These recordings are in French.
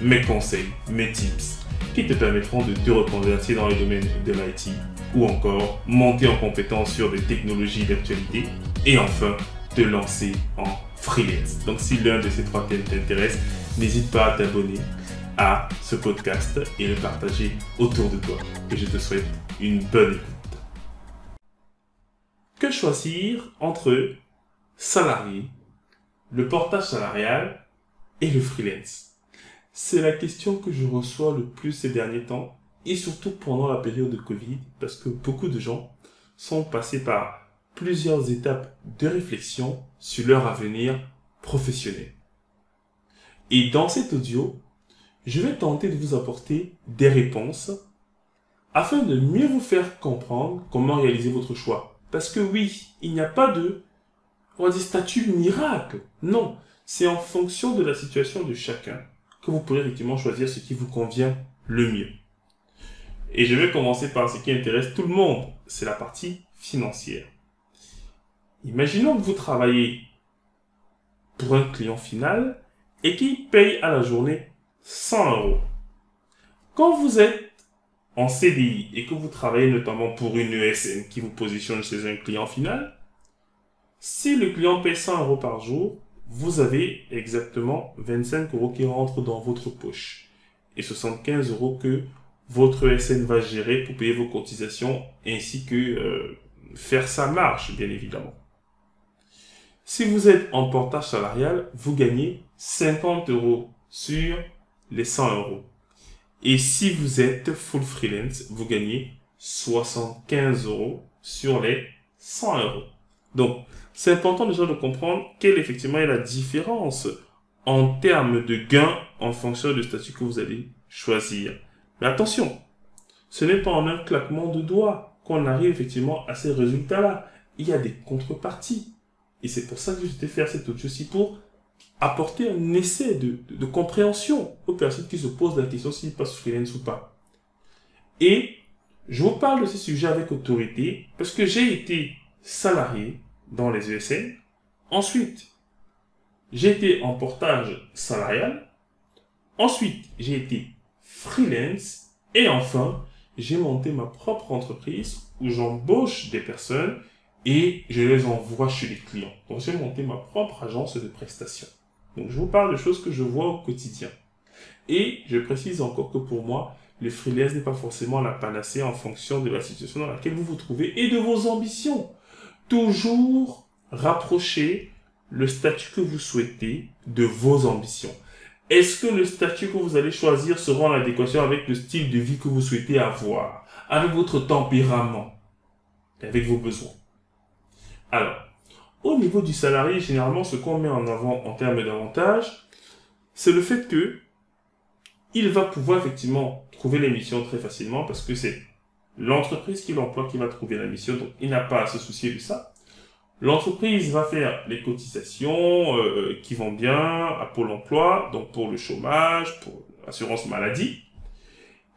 mes conseils, mes tips qui te permettront de te reconvertir dans le domaine de l'IT ou encore monter en compétence sur des technologies d'actualité et enfin te lancer en freelance. Donc si l'un de ces trois thèmes t'intéresse, n'hésite pas à t'abonner à ce podcast et le partager autour de toi. Et je te souhaite une bonne écoute. Que choisir entre salarié, le portage salarial et le freelance? C'est la question que je reçois le plus ces derniers temps et surtout pendant la période de Covid parce que beaucoup de gens sont passés par plusieurs étapes de réflexion sur leur avenir professionnel. Et dans cet audio, je vais tenter de vous apporter des réponses afin de mieux vous faire comprendre comment réaliser votre choix. Parce que oui, il n'y a pas de on statut miracle. Non, c'est en fonction de la situation de chacun que vous pourrez effectivement choisir ce qui vous convient le mieux. Et je vais commencer par ce qui intéresse tout le monde, c'est la partie financière. Imaginons que vous travaillez pour un client final et qui paye à la journée 100 euros. Quand vous êtes en CDI et que vous travaillez notamment pour une ESN qui vous positionne chez un client final, si le client paye 100 euros par jour, vous avez exactement 25 euros qui rentrent dans votre poche et 75 euros que votre ESN va gérer pour payer vos cotisations ainsi que euh, faire sa marche, bien évidemment. Si vous êtes en portage salarial, vous gagnez 50 euros sur les 100 euros. Et si vous êtes full freelance, vous gagnez 75 euros sur les 100 euros. Donc, c'est important déjà de comprendre quelle effectivement est la différence en termes de gains en fonction du statut que vous allez choisir. Mais attention, ce n'est pas en un claquement de doigts qu'on arrive effectivement à ces résultats-là. Il y a des contreparties. Et c'est pour ça que je t'ai fait cette audio-ci pour apporter un essai de, compréhension aux personnes qui se posent la question s'ils passent freelance ou pas. Et je vous parle de ce sujet avec autorité parce que j'ai été salarié dans les ESN. Ensuite, j'ai été en portage salarial. Ensuite, j'ai été freelance. Et enfin, j'ai monté ma propre entreprise où j'embauche des personnes et je les envoie chez les clients. Donc j'ai monté ma propre agence de prestation. Donc je vous parle de choses que je vois au quotidien. Et je précise encore que pour moi, le freelance n'est pas forcément la panacée en fonction de la situation dans laquelle vous vous trouvez et de vos ambitions. Toujours rapprocher le statut que vous souhaitez de vos ambitions. Est-ce que le statut que vous allez choisir sera en adéquation avec le style de vie que vous souhaitez avoir, avec votre tempérament, et avec vos besoins? Alors, au niveau du salarié, généralement, ce qu'on met en avant en termes d'avantages, c'est le fait que il va pouvoir effectivement trouver les missions très facilement parce que c'est l'entreprise qui l'emploie qui va trouver la mission, donc il n'a pas à se soucier de ça. L'entreprise va faire les cotisations euh, qui vont bien à Pôle emploi, donc pour le chômage, pour l'assurance maladie.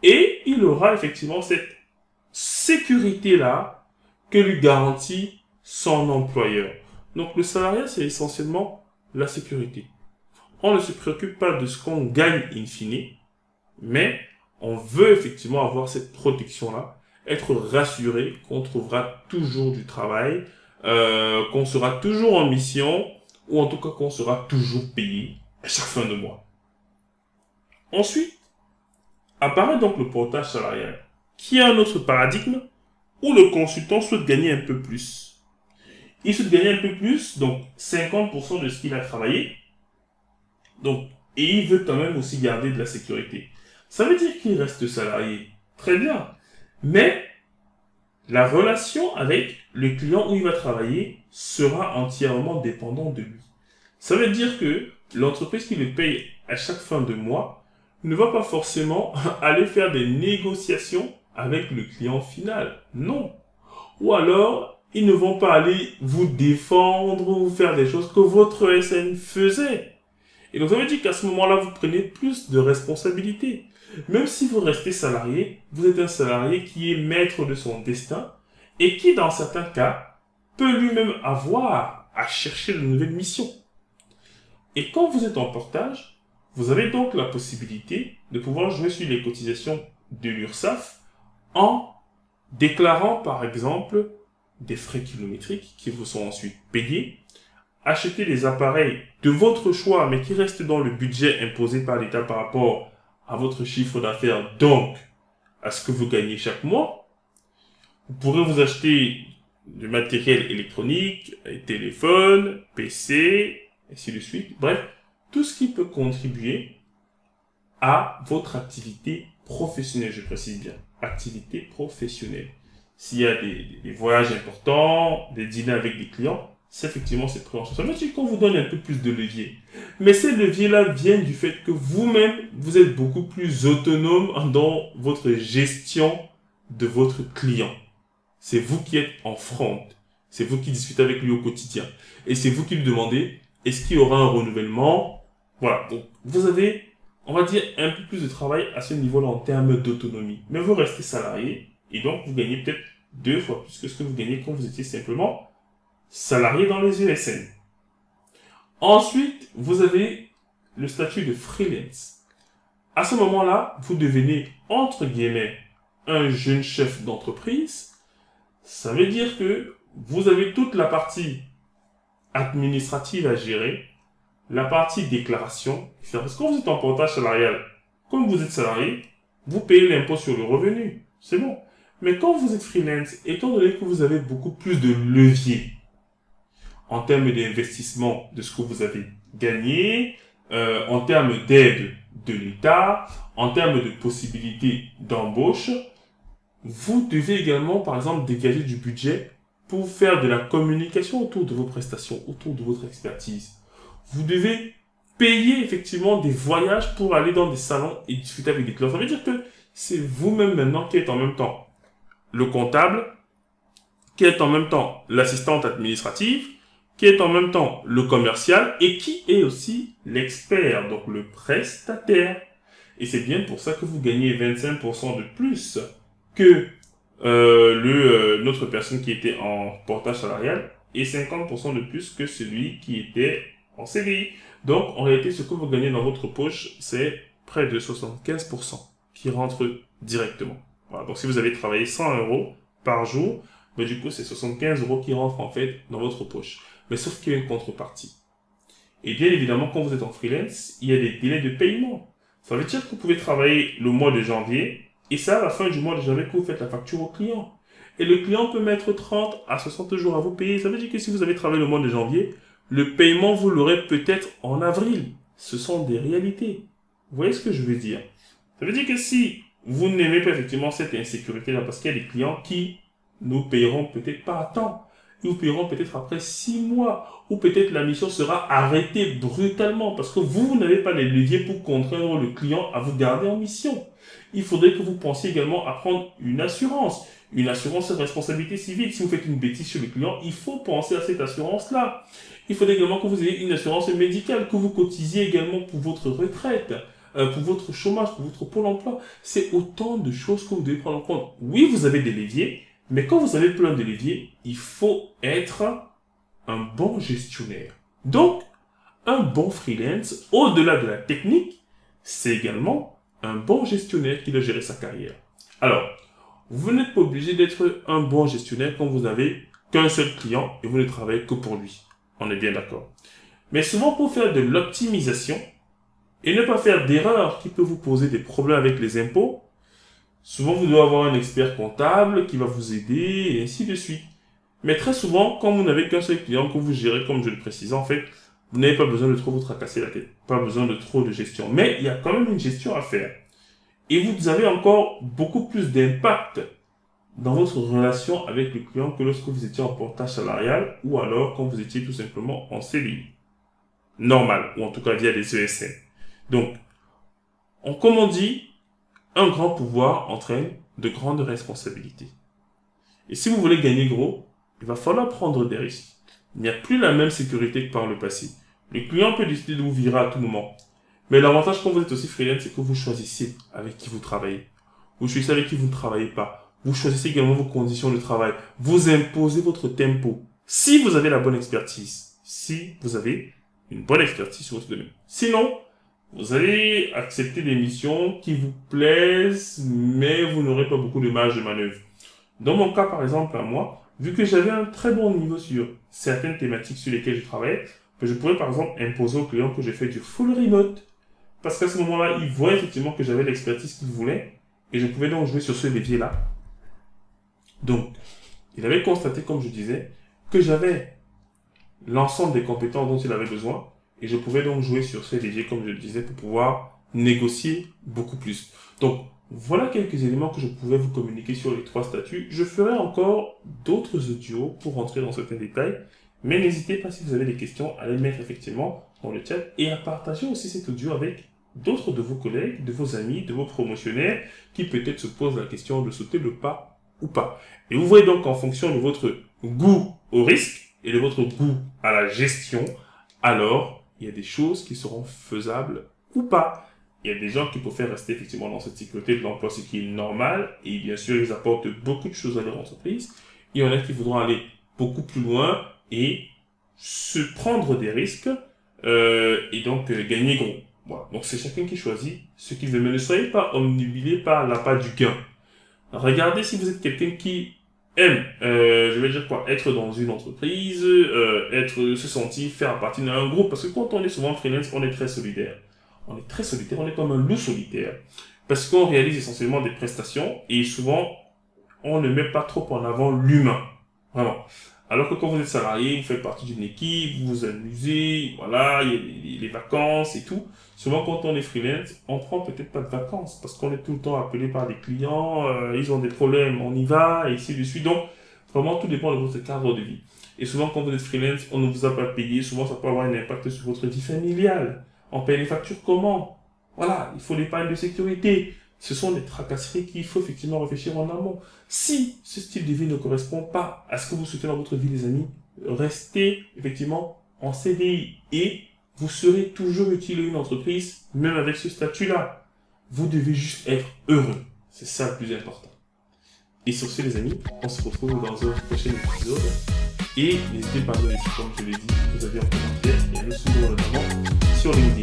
Et il aura effectivement cette sécurité-là que lui garantit son employeur. Donc le salariat, c'est essentiellement la sécurité. On ne se préoccupe pas de ce qu'on gagne in fine, mais on veut effectivement avoir cette protection-là, être rassuré qu'on trouvera toujours du travail, euh, qu'on sera toujours en mission, ou en tout cas qu'on sera toujours payé à chaque fin de mois. Ensuite, apparaît donc le portage salarial, qui est un autre paradigme où le consultant souhaite gagner un peu plus il se gagne un peu plus, donc 50% de ce qu'il a travaillé. Donc, et il veut quand même aussi garder de la sécurité. Ça veut dire qu'il reste salarié. Très bien. Mais, la relation avec le client où il va travailler sera entièrement dépendante de lui. Ça veut dire que l'entreprise qui le paye à chaque fin de mois ne va pas forcément aller faire des négociations avec le client final. Non. Ou alors, ils ne vont pas aller vous défendre ou faire des choses que votre SN faisait. Et donc, ça veut dire qu'à ce moment-là, vous prenez plus de responsabilités. Même si vous restez salarié, vous êtes un salarié qui est maître de son destin et qui, dans certains cas, peut lui-même avoir à chercher de nouvelles missions. Et quand vous êtes en portage, vous avez donc la possibilité de pouvoir jouer sur les cotisations de l'URSSAF en déclarant par exemple des frais kilométriques qui vous sont ensuite payés, acheter des appareils de votre choix mais qui restent dans le budget imposé par l'État par rapport à votre chiffre d'affaires, donc à ce que vous gagnez chaque mois? Vous pourrez vous acheter du matériel électronique, téléphone, PC, ainsi de suite. Bref, tout ce qui peut contribuer à votre activité professionnelle, je précise bien, activité professionnelle. S'il y a des, voyages importants, des dîners avec des clients, c'est effectivement cette pris Ça veut dire qu'on vous donne un peu plus de levier. Mais ces leviers-là viennent du fait que vous-même, vous êtes beaucoup plus autonome dans votre gestion de votre client. C'est vous qui êtes en front. C'est vous qui discutez avec lui au quotidien. Et c'est vous qui lui demandez, est-ce qu'il y aura un renouvellement? Voilà. Donc, vous avez, on va dire, un peu plus de travail à ce niveau-là en termes d'autonomie. Mais vous restez salarié et donc vous gagnez peut-être deux fois plus que ce que vous gagnez quand vous étiez simplement salarié dans les ESN. Ensuite, vous avez le statut de freelance. À ce moment-là, vous devenez, entre guillemets, un jeune chef d'entreprise ça veut dire que vous avez toute la partie administrative à gérer, la partie déclaration, Parce que quand vous êtes en portage salarial, comme vous êtes salarié, vous payez l'impôt sur le revenu. C'est bon. Mais quand vous êtes freelance, étant donné que vous avez beaucoup plus de leviers en termes d'investissement de ce que vous avez gagné, euh, en termes d'aide de l'État, en termes de possibilités d'embauche, vous devez également, par exemple, dégager du budget pour faire de la communication autour de vos prestations, autour de votre expertise. Vous devez payer effectivement des voyages pour aller dans des salons et discuter avec des clients. Ça veut dire que c'est vous-même maintenant qui êtes en même temps le comptable, qui est en même temps l'assistante administrative, qui est en même temps le commercial et qui est aussi l'expert, donc le prestataire. Et c'est bien pour ça que vous gagnez 25% de plus que euh, le euh, notre personne qui était en portage salarial et 50% de plus que celui qui était en CDI. Donc, en réalité, ce que vous gagnez dans votre poche, c'est près de 75% qui rentre directement. Voilà. Donc, si vous avez travaillé 100 euros par jour, ben, du coup, c'est 75 euros qui rentrent en fait dans votre poche. Mais sauf qu'il y a une contrepartie. Et bien évidemment, quand vous êtes en freelance, il y a des délais de paiement. Ça veut dire que vous pouvez travailler le mois de janvier et ça, à la fin du mois de janvier, que vous faites la facture au client. Et le client peut mettre 30 à 60 jours à vous payer. Ça veut dire que si vous avez travaillé le mois de janvier, le paiement, vous l'aurez peut-être en avril. Ce sont des réalités. Vous voyez ce que je veux dire? Ça veut dire que si vous n'aimez pas effectivement cette insécurité-là, parce qu'il y a des clients qui nous payeront peut-être pas à temps, ils vous payeront peut-être après six mois, ou peut-être la mission sera arrêtée brutalement, parce que vous, vous n'avez pas les leviers pour contraindre le client à vous garder en mission il faudrait que vous pensiez également à prendre une assurance. Une assurance de responsabilité civile. Si vous faites une bêtise sur le client, il faut penser à cette assurance-là. Il faudrait également que vous ayez une assurance médicale, que vous cotisiez également pour votre retraite, euh, pour votre chômage, pour votre pôle emploi. C'est autant de choses que vous devez prendre en compte. Oui, vous avez des leviers, mais quand vous avez plein de leviers, il faut être un bon gestionnaire. Donc, un bon freelance, au-delà de la technique, c'est également un bon gestionnaire qui doit gérer sa carrière. Alors, vous n'êtes pas obligé d'être un bon gestionnaire quand vous n'avez qu'un seul client et vous ne travaillez que pour lui. On est bien d'accord. Mais souvent, pour faire de l'optimisation et ne pas faire d'erreurs qui peuvent vous poser des problèmes avec les impôts, souvent vous devez avoir un expert comptable qui va vous aider et ainsi de suite. Mais très souvent, quand vous n'avez qu'un seul client que vous gérez, comme je le précisais, en fait, vous n'avez pas besoin de trop vous tracasser la tête. Pas besoin de trop de gestion. Mais il y a quand même une gestion à faire. Et vous avez encore beaucoup plus d'impact dans votre relation avec le client que lorsque vous étiez en portage salarial ou alors quand vous étiez tout simplement en CDI. Normal, ou en tout cas via des ESN. Donc, On, comme on dit, un grand pouvoir entraîne de grandes responsabilités. Et si vous voulez gagner gros, il va falloir prendre des risques. Il n'y a plus la même sécurité que par le passé. Le client peut décider de vous virer à tout moment. Mais l'avantage quand vous êtes aussi freelance, c'est que vous choisissez avec qui vous travaillez. Vous choisissez avec qui vous ne travaillez pas. Vous choisissez également vos conditions de travail. Vous imposez votre tempo. Si vous avez la bonne expertise, si vous avez une bonne expertise sur votre domaine. Sinon, vous allez accepter des missions qui vous plaisent, mais vous n'aurez pas beaucoup de marge de manœuvre. Dans mon cas, par exemple, à moi, vu que j'avais un très bon niveau sur certaines thématiques sur lesquelles je travaillais, ben, je pourrais par exemple imposer aux clients que je fais du full remote. Parce qu'à ce moment-là, ils voient effectivement que j'avais l'expertise qu'ils voulaient et je pouvais donc jouer sur ce levier-là. Donc, il avait constaté, comme je disais, que j'avais l'ensemble des compétences dont il avait besoin et je pouvais donc jouer sur ce levier, comme je le disais, pour pouvoir négocier beaucoup plus. Donc, voilà quelques éléments que je pouvais vous communiquer sur les trois statuts. Je ferai encore d'autres audios pour rentrer dans certains détails, mais n'hésitez pas si vous avez des questions à les mettre effectivement dans le chat et à partager aussi cet audio avec d'autres de vos collègues, de vos amis, de vos promotionnaires qui peut-être se posent la question de sauter le pas ou pas. Et vous voyez donc en fonction de votre goût au risque et de votre goût à la gestion, alors il y a des choses qui seront faisables ou pas il y a des gens qui préfèrent rester effectivement dans cette sécurité de l'emploi, ce qui est normal, et bien sûr, ils apportent beaucoup de choses à leur entreprise. Il y en a qui voudront aller beaucoup plus loin et se prendre des risques, euh, et donc euh, gagner gros. Donc c'est chacun qui choisit ce qu'il veut. Mais ne soyez pas omnibilé par l'appât du gain. Regardez si vous êtes quelqu'un qui aime, euh, je vais dire quoi, être dans une entreprise, euh, être, se sentir faire partie d'un groupe, parce que quand on est souvent freelance, on est très solidaire on est très solitaire, on est comme un loup solitaire. Parce qu'on réalise essentiellement des prestations et souvent, on ne met pas trop en avant l'humain. Vraiment. Alors que quand vous êtes salarié, vous faites partie d'une équipe, vous vous amusez, voilà, il y a les, vacances et tout. Souvent, quand on est freelance, on prend peut-être pas de vacances parce qu'on est tout le temps appelé par des clients, euh, ils ont des problèmes, on y va, et ainsi de suite. Donc, vraiment, tout dépend de votre cadre de vie. Et souvent, quand vous êtes freelance, on ne vous a pas payé. Souvent, ça peut avoir un impact sur votre vie familiale. On paye les factures comment? Voilà, il faut l'épargne de sécurité. Ce sont des tracasseries qu'il faut effectivement réfléchir en amont. Si ce style de vie ne correspond pas à ce que vous souhaitez dans votre vie, les amis, restez effectivement en CDI et vous serez toujours utile à une entreprise, même avec ce statut-là. Vous devez juste être heureux. C'est ça le plus important. Et sur ce, les amis, on se retrouve dans un prochain épisode. Et n'hésitez pas à donner, comme je l'ai dit, vous avez un commentaire et le souvent notamment sur LinkedIn. À.